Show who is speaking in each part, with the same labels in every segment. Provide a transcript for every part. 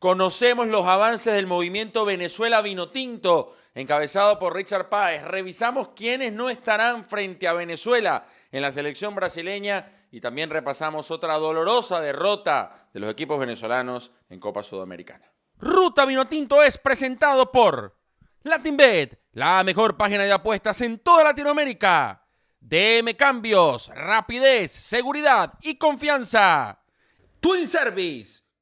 Speaker 1: Conocemos los avances del movimiento Venezuela Vinotinto, encabezado por Richard Páez. Revisamos quiénes no estarán frente a Venezuela en la selección brasileña y también repasamos otra dolorosa derrota de los equipos venezolanos en Copa Sudamericana. Ruta Vinotinto es presentado por LatinBet, la mejor página de apuestas en toda Latinoamérica. DM Cambios, rapidez, seguridad y confianza. Twin Service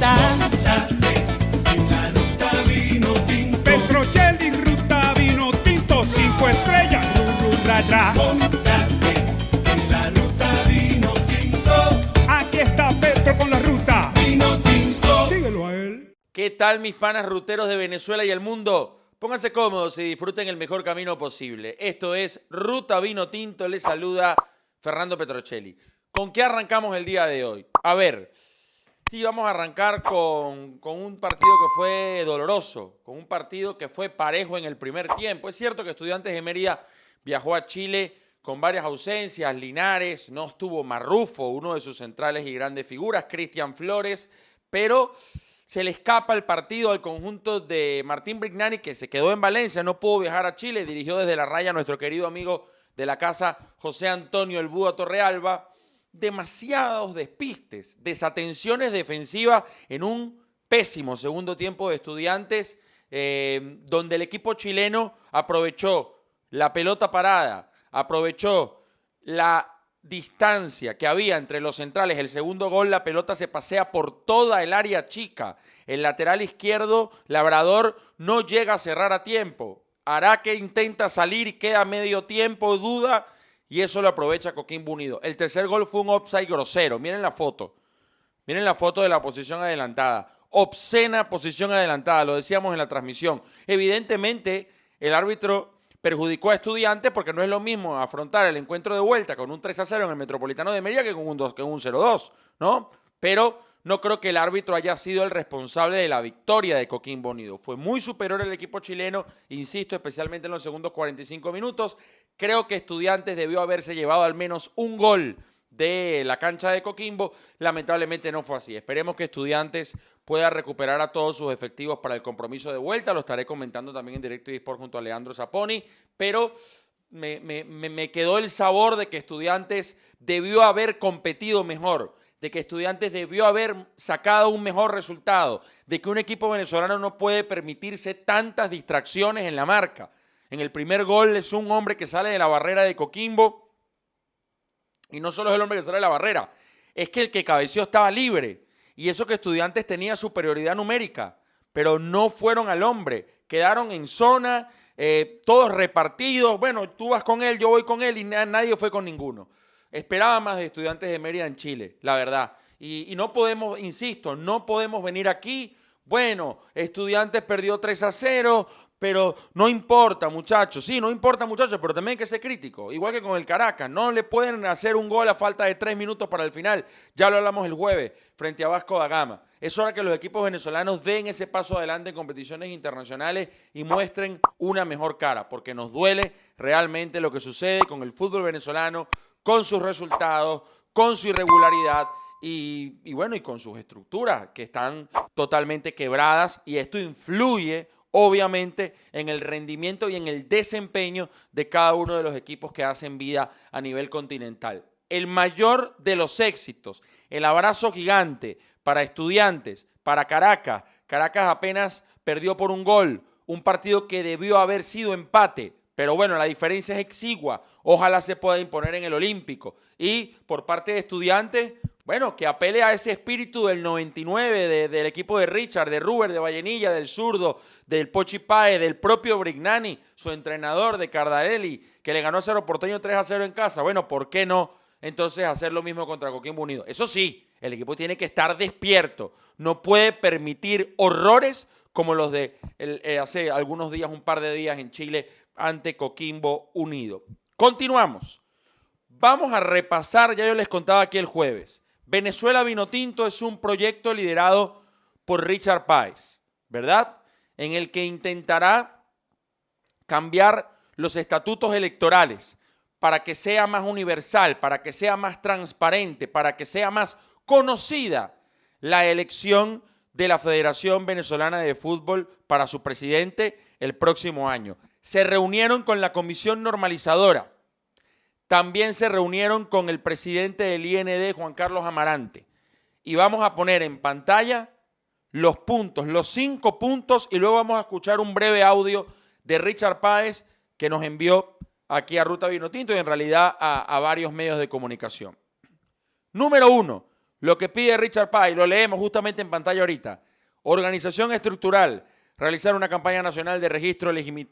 Speaker 2: Montate en la ruta vino tinto.
Speaker 3: Petrocelli, ruta vino tinto, cinco estrellas, ru,
Speaker 2: en la ruta vino tinto.
Speaker 3: Aquí está Petro con la ruta.
Speaker 2: Vino tinto.
Speaker 3: Síguelo a él.
Speaker 1: ¿Qué tal mis panas ruteros de Venezuela y el mundo? Pónganse cómodos y disfruten el mejor camino posible. Esto es Ruta Vino Tinto, les saluda Fernando Petrocelli. ¿Con qué arrancamos el día de hoy? A ver, sí, vamos a arrancar con, con un partido que fue doloroso, con un partido que fue parejo en el primer tiempo. Es cierto que Estudiantes de Mérida viajó a Chile con varias ausencias, Linares, no estuvo Marrufo, uno de sus centrales y grandes figuras, Cristian Flores, pero se le escapa el partido al conjunto de Martín Brignani, que se quedó en Valencia, no pudo viajar a Chile, dirigió desde la raya a nuestro querido amigo de la casa, José Antonio El Búho Torrealba. Demasiados despistes, desatenciones defensivas en un pésimo segundo tiempo de estudiantes, eh, donde el equipo chileno aprovechó la pelota parada, aprovechó la distancia que había entre los centrales. El segundo gol, la pelota se pasea por toda el área chica. El lateral izquierdo, Labrador, no llega a cerrar a tiempo. Araque intenta salir y queda medio tiempo, duda, y eso lo aprovecha Coquimbo Unido. El tercer gol fue un offside grosero. Miren la foto. Miren la foto de la posición adelantada. Obscena posición adelantada, lo decíamos en la transmisión. Evidentemente, el árbitro perjudicó a estudiantes porque no es lo mismo afrontar el encuentro de vuelta con un 3 a 0 en el Metropolitano de Mérida que con un 2, que un 0-2, ¿no? Pero no creo que el árbitro haya sido el responsable de la victoria de Coquimbo Unido. Fue muy superior el equipo chileno, insisto, especialmente en los segundos 45 minutos. Creo que Estudiantes debió haberse llevado al menos un gol de la cancha de Coquimbo. Lamentablemente no fue así. Esperemos que Estudiantes pueda recuperar a todos sus efectivos para el compromiso de vuelta. Lo estaré comentando también en directo y Sport junto a Leandro Zaponi. Pero me quedó el sabor de que Estudiantes debió haber competido mejor, de que Estudiantes debió haber sacado un mejor resultado, de que un equipo venezolano no puede permitirse tantas distracciones en la marca. En el primer gol es un hombre que sale de la barrera de Coquimbo y no solo es el hombre que sale de la barrera, es que el que cabeció estaba libre. Y eso que estudiantes tenía superioridad numérica, pero no fueron al hombre. Quedaron en zona, eh, todos repartidos. Bueno, tú vas con él, yo voy con él y na- nadie fue con ninguno. Esperaba más de estudiantes de Mérida en Chile, la verdad. Y, y no podemos, insisto, no podemos venir aquí. Bueno, estudiantes perdió 3 a 0, pero no importa, muchachos. Sí, no importa, muchachos, pero también hay que ser crítico. Igual que con el Caracas. No le pueden hacer un gol a falta de tres minutos para el final. Ya lo hablamos el jueves frente a Vasco da Gama. Es hora que los equipos venezolanos den ese paso adelante en competiciones internacionales y muestren una mejor cara, porque nos duele realmente lo que sucede con el fútbol venezolano, con sus resultados, con su irregularidad y, bueno, y con sus estructuras que están totalmente quebradas y esto influye obviamente en el rendimiento y en el desempeño de cada uno de los equipos que hacen vida a nivel continental. El mayor de los éxitos, el abrazo gigante para estudiantes, para Caracas. Caracas apenas perdió por un gol, un partido que debió haber sido empate, pero bueno, la diferencia es exigua. Ojalá se pueda imponer en el Olímpico. Y por parte de estudiantes, bueno, que apele a ese espíritu del 99 de- del equipo de Richard, de Ruber, de Vallenilla, del zurdo, del Pochi Pae, del propio Brignani, su entrenador de Cardarelli, que le ganó a Cerro Porteño 3 a 0 en casa. Bueno, ¿por qué no entonces hacer lo mismo contra Coquimbo Unido? Eso sí, El equipo tiene que estar despierto. No puede permitir horrores como los de eh, hace algunos días, un par de días en Chile ante Coquimbo Unido. Continuamos. Vamos a repasar, ya yo les contaba aquí el jueves. Venezuela Vinotinto es un proyecto liderado por Richard Páez, ¿verdad? En el que intentará cambiar los estatutos electorales para que sea más universal, para que sea más transparente, para que sea más conocida la elección de la Federación Venezolana de Fútbol para su presidente el próximo año. Se reunieron con la Comisión Normalizadora. También se reunieron con el presidente del IND, Juan Carlos Amarante. Y vamos a poner en pantalla los puntos, los cinco puntos, y luego vamos a escuchar un breve audio de Richard Páez que nos envió aquí a Ruta Vinotinto y en realidad a, a varios medios de comunicación. Número uno, lo que pide Richard Páez, lo leemos justamente en pantalla ahorita. Organización estructural, realizar una campaña nacional de registro legimi-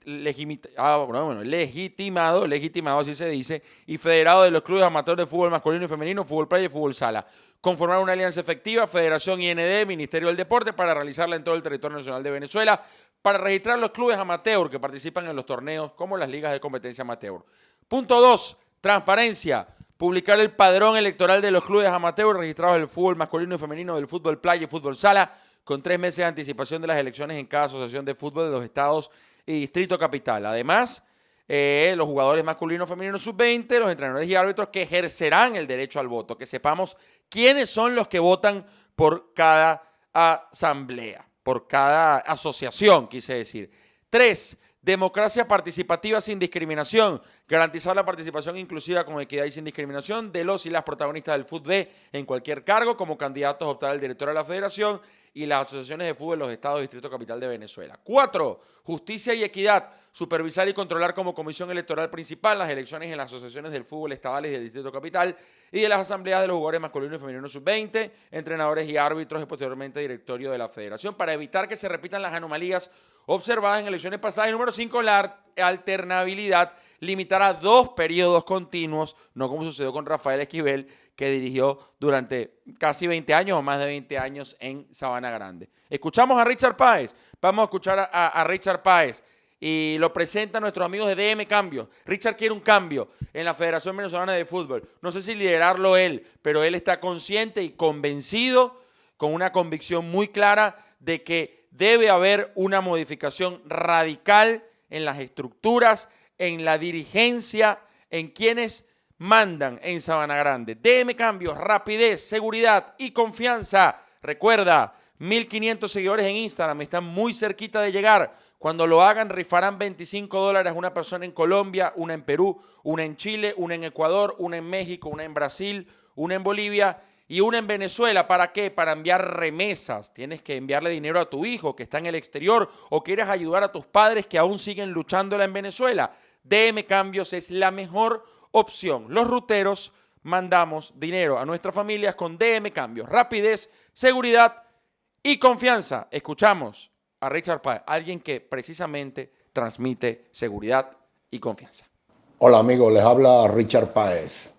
Speaker 1: ah, legitimado, legitimado así se dice, y federado de los clubes amateurs de fútbol masculino y femenino, fútbol playa y fútbol sala. Conformar una alianza efectiva, Federación IND, Ministerio del Deporte, para realizarla en todo el territorio nacional de Venezuela, para registrar los clubes amateur que participan en los torneos, como las ligas de competencia amateur. Punto 2. Transparencia. Publicar el padrón electoral de los clubes amateur registrados del fútbol masculino y femenino, del fútbol playa y fútbol sala, con tres meses de anticipación de las elecciones en cada asociación de fútbol de los estados y distrito capital. Además, eh, los jugadores masculinos, femeninos sub-20, los entrenadores y árbitros que ejercerán el derecho al voto, que sepamos quiénes son los que votan por cada asamblea, por cada asociación, quise decir. Tres, democracia participativa sin discriminación, garantizar la participación inclusiva con equidad y sin discriminación de los y las protagonistas del fútbol en cualquier cargo, como candidatos a optar al director de la federación y las asociaciones de fútbol de los estados y distrito capital de Venezuela. Cuatro, justicia y equidad, supervisar y controlar como comisión electoral principal las elecciones en las asociaciones del fútbol estadales y del distrito capital y de las asambleas de los jugadores masculinos y femeninos sub-20, entrenadores y árbitros y posteriormente directorio de la federación para evitar que se repitan las anomalías observadas en elecciones pasadas. Y número 5, la alternabilidad, limitar a dos periodos continuos, no como sucedió con Rafael Esquivel, que dirigió durante casi 20 años o más de 20 años en Sabana Grande. Escuchamos a Richard Páez, vamos a escuchar a, Richard Páez y lo presenta nuestros amigos de DM Cambios. Richard quiere un cambio en la Federación Venezolana de Fútbol. No sé si liderarlo él, pero él está consciente y convencido, con una convicción muy clara de que debe haber una modificación radical en las estructuras, en la dirigencia, en quienes mandan en Sabana Grande. DM Cambios, rapidez, seguridad y confianza. Recuerda, 1500 seguidores en Instagram, están muy cerquita de llegar. Cuando lo hagan, rifarán 25 dólares una persona en Colombia, una en Perú, una en Chile, una en Ecuador, una en México, una en Brasil, una en Bolivia y una en Venezuela. ¿Para qué? Para enviar remesas. Tienes que enviarle dinero a tu hijo que está en el exterior o quieres ayudar a tus padres que aún siguen luchándola en Venezuela. DM Cambios es la mejor opción. Los ruteros mandamos dinero a nuestras familias con DM Cambios. Rapidez, seguridad y confianza. Escuchamos a Richard Páez, alguien que precisamente transmite seguridad y confianza.
Speaker 4: Hola amigos, les habla Richard Páez.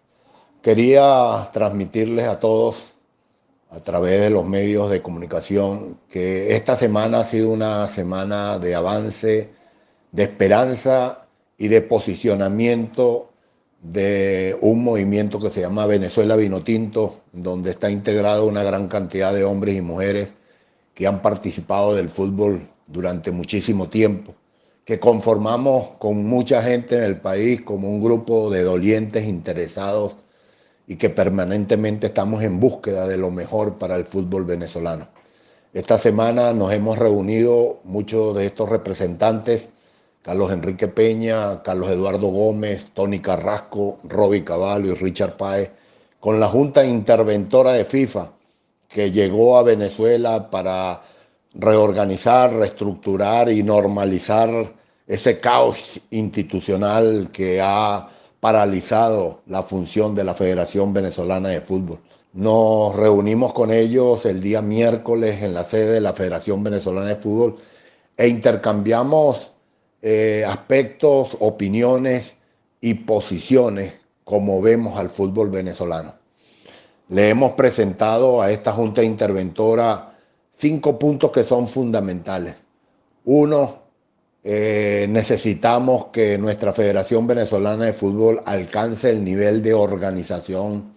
Speaker 4: Quería transmitirles a todos a través de los medios de comunicación que esta semana ha sido una semana de avance, de esperanza y de posicionamiento de un movimiento que se llama Venezuela Vinotinto, donde está integrado una gran cantidad de hombres y mujeres que han participado del fútbol durante muchísimo tiempo, que conformamos con mucha gente en el país como un grupo de dolientes interesados y que permanentemente estamos en búsqueda de lo mejor para el fútbol venezolano. Esta semana nos hemos reunido muchos de estos representantes, Carlos Enrique Peña, Carlos Eduardo Gómez, Tony Carrasco, Roby Caballo y Richard Páez, con la Junta Interventora de FIFA, que llegó a Venezuela para reorganizar, reestructurar y normalizar ese caos institucional que ha paralizado la función de la Federación Venezolana de Fútbol. Nos reunimos con ellos el día miércoles en la sede de la Federación Venezolana de Fútbol e intercambiamos eh, aspectos, opiniones y posiciones como vemos al fútbol venezolano. le hemos presentado a esta Junta Interventora cinco puntos que son fundamentales. Uno, eh, necesitamos que nuestra Federación Venezolana de Fútbol alcance el nivel de organización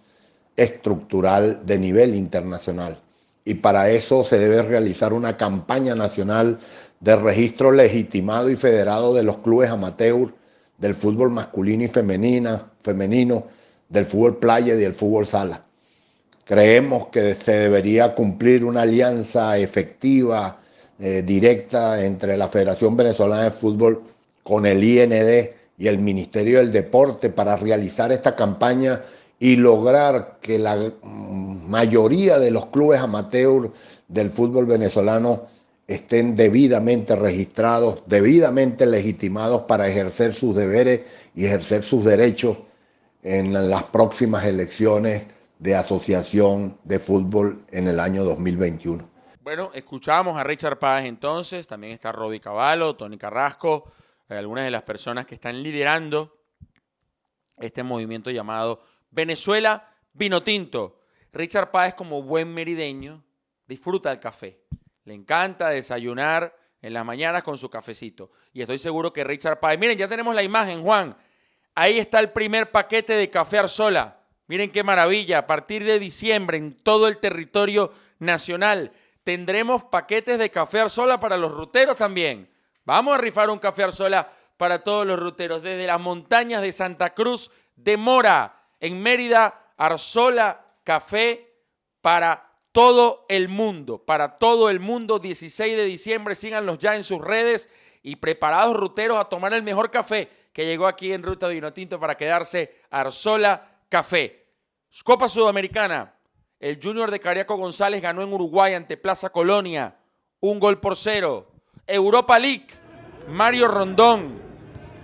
Speaker 4: estructural de nivel internacional. Y para eso se debe realizar una campaña nacional de registro legitimado y federado de los clubes amateur del fútbol masculino y femenina, femenino, del fútbol playa y del fútbol sala. Creemos que se debería cumplir una alianza efectiva, eh, directa entre la Federación Venezolana de Fútbol con el IND y el Ministerio del Deporte para realizar esta campaña y lograr que la mm, mayoría de los clubes amateur del fútbol venezolano estén debidamente registrados, debidamente legitimados para ejercer sus deberes y ejercer sus derechos en las próximas elecciones de asociación de fútbol en el año 2021.
Speaker 1: Bueno, escuchamos a Richard Páez entonces, también está Roby Cavallo, Tony Carrasco, eh, algunas de las personas que están liderando este movimiento llamado Venezuela Vino Tinto. Richard Páez como buen merideño disfruta el café, le encanta desayunar en las mañanas con su cafecito. Y estoy seguro que Richard Páez, miren, ya tenemos la imagen, Juan, ahí está el primer paquete de café Arzola Miren qué maravilla, a partir de diciembre en todo el territorio nacional tendremos paquetes de café Arzola para los ruteros también. Vamos a rifar un café Arzola para todos los ruteros, desde las montañas de Santa Cruz de Mora, en Mérida, Arzola, café para todo el mundo, para todo el mundo, 16 de diciembre, síganlos ya en sus redes y preparados ruteros a tomar el mejor café que llegó aquí en Ruta Vino Tinto para quedarse Arzola Café. Copa Sudamericana. El Junior de Cariaco González ganó en Uruguay ante Plaza Colonia. Un gol por cero. Europa League. Mario Rondón.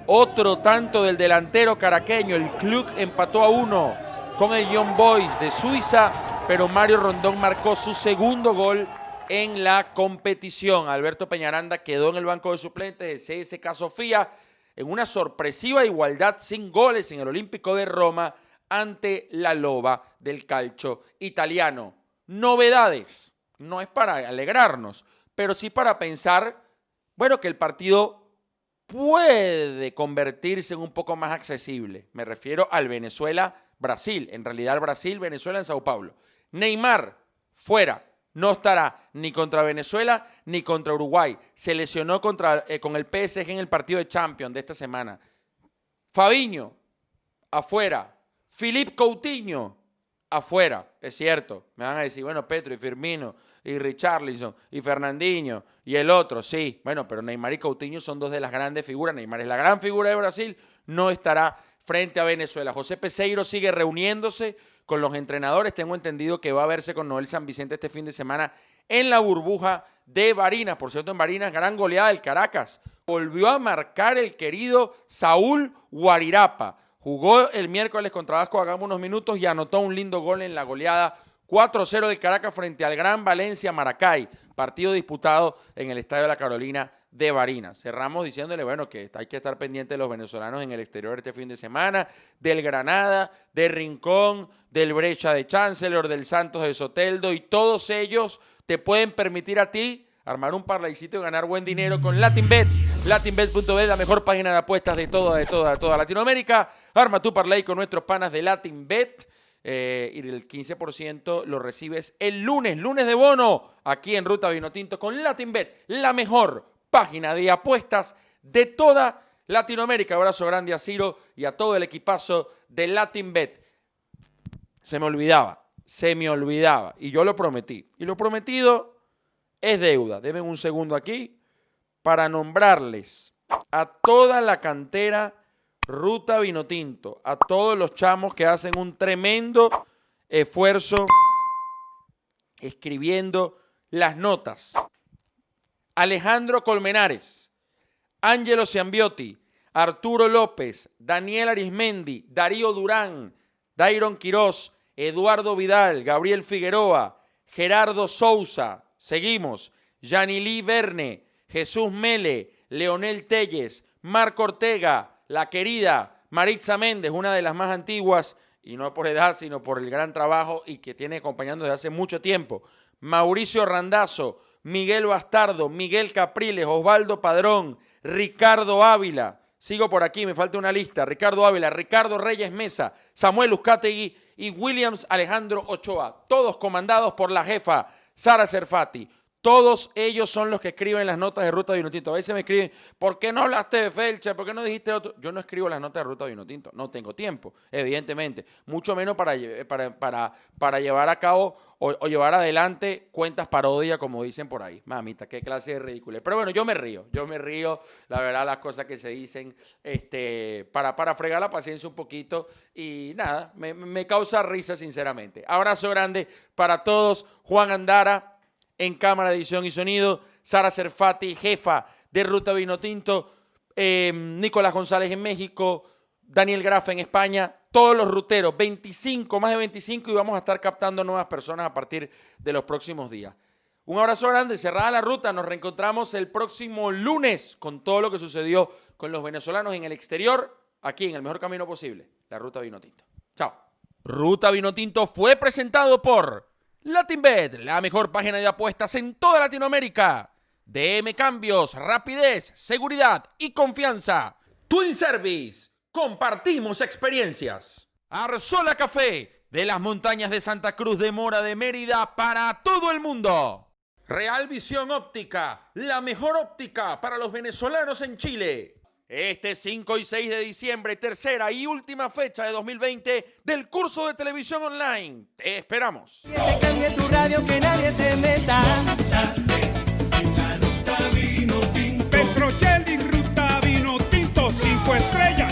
Speaker 1: Otro tanto del delantero caraqueño. El club empató a uno con el Young Boys de Suiza, pero Mario Rondón marcó su segundo gol en la competición. Alberto Peñaranda quedó en el banco de suplentes de CSK Sofía en una sorpresiva igualdad sin goles en el Olímpico de Roma ante la loba del calcio italiano. Novedades. No es para alegrarnos, pero sí para pensar, bueno, que el partido puede convertirse en un poco más accesible. Me refiero al Venezuela-Brasil. En realidad, al Brasil-Venezuela en Sao Paulo. Neymar, fuera. No estará ni contra Venezuela ni contra Uruguay. Se lesionó contra, eh, con el PSG en el partido de Champions de esta semana. Fabiño, afuera. Filip Coutinho, afuera, es cierto. Me van a decir, bueno, Petro y Firmino y Richarlison y Fernandinho y el otro, sí. Bueno, pero Neymar y Coutinho son dos de las grandes figuras. Neymar es la gran figura de Brasil, no estará frente a Venezuela. José Peseiro sigue reuniéndose con los entrenadores. Tengo entendido que va a verse con Noel San Vicente este fin de semana en la burbuja de Barinas. Por cierto, en Barinas, gran goleada del Caracas. Volvió a marcar el querido Saúl Guarirapa. Jugó el miércoles contra Vasco hagamos unos minutos y anotó un lindo gol en la goleada 4-0 del Caracas frente al Gran Valencia Maracay, partido disputado en el Estadio de la Carolina de Barinas. Cerramos diciéndole, bueno, que hay que estar pendiente de los venezolanos en el exterior este fin de semana, del Granada, del Rincón, del Brecha de Chancellor, del Santos de Soteldo, y todos ellos te pueden permitir a ti armar un parlaycito y ganar buen dinero con LatinBet. LatinBet.bet, la mejor página de apuestas de toda, de toda, de toda Latinoamérica. Arma tu parlay con nuestros panas de LatinBet. Eh, y el 15% lo recibes el lunes, lunes de bono, aquí en Ruta Vinotinto con LatinBet, la mejor página de apuestas de toda Latinoamérica. Abrazo grande a Ciro y a todo el equipazo de LatinBet. Se me olvidaba, se me olvidaba. Y yo lo prometí. Y lo prometido es deuda. Deben un segundo aquí para nombrarles a toda la cantera Ruta Vinotinto, a todos los chamos que hacen un tremendo esfuerzo escribiendo las notas. Alejandro Colmenares, Ángelo Ciambiotti, Arturo López, Daniel Arismendi, Darío Durán, Dairon Quirós, Eduardo Vidal, Gabriel Figueroa, Gerardo Sousa, Seguimos. Yanilí Verne, Jesús Mele, Leonel Telles, Marco Ortega, la querida Maritza Méndez, una de las más antiguas y no por edad, sino por el gran trabajo y que tiene acompañando desde hace mucho tiempo. Mauricio Randazzo, Miguel Bastardo, Miguel Capriles, Osvaldo Padrón, Ricardo Ávila. Sigo por aquí, me falta una lista. Ricardo Ávila, Ricardo Reyes Mesa, Samuel Uzcategui y Williams Alejandro Ochoa. Todos comandados por la jefa Sara Serfati. Todos ellos son los que escriben las notas de Ruta Vinotinto. A veces me escriben, ¿por qué no hablaste de Felcha? ¿Por qué no dijiste otro? Yo no escribo las notas de Ruta Vinotinto. No tengo tiempo, evidentemente. Mucho menos para, lle- para, para, llevar a cabo o, o llevar adelante cuentas parodia, como dicen por ahí. Mamita, qué clase de ridículo. Pero bueno, yo me río. Yo me río, la verdad, las cosas que se dicen este, para, para fregar la paciencia un poquito. Y nada, me, me causa risa, sinceramente. Abrazo grande para todos. Juan Andara en cámara edición y sonido, Sara Serfati, jefa de Ruta Vinotinto, eh, Nicolás González en México, Daniel Grafa en España, todos los ruteros, 25, más de 25 y vamos a estar captando nuevas personas a partir de los próximos días. Un abrazo grande, cerrada la ruta, nos reencontramos el próximo lunes con todo lo que sucedió con los venezolanos en el exterior, aquí en el mejor camino posible, la Ruta Vinotinto. Chao. Ruta Vinotinto fue presentado por LatinBet, la mejor página de apuestas en toda Latinoamérica. DM Cambios, rapidez, seguridad y confianza. Twin Service, compartimos experiencias. Arzola Café, de las montañas de Santa Cruz de Mora de Mérida para todo el mundo. Real Visión Óptica, la mejor óptica para los venezolanos en Chile. Este 5 y 6 de diciembre, tercera y última fecha de 2020 del curso de televisión online. Te esperamos.
Speaker 5: Que se cambie tu radio, que nadie se meta.
Speaker 2: La ruta vino tinto.
Speaker 3: Cinco estrellas,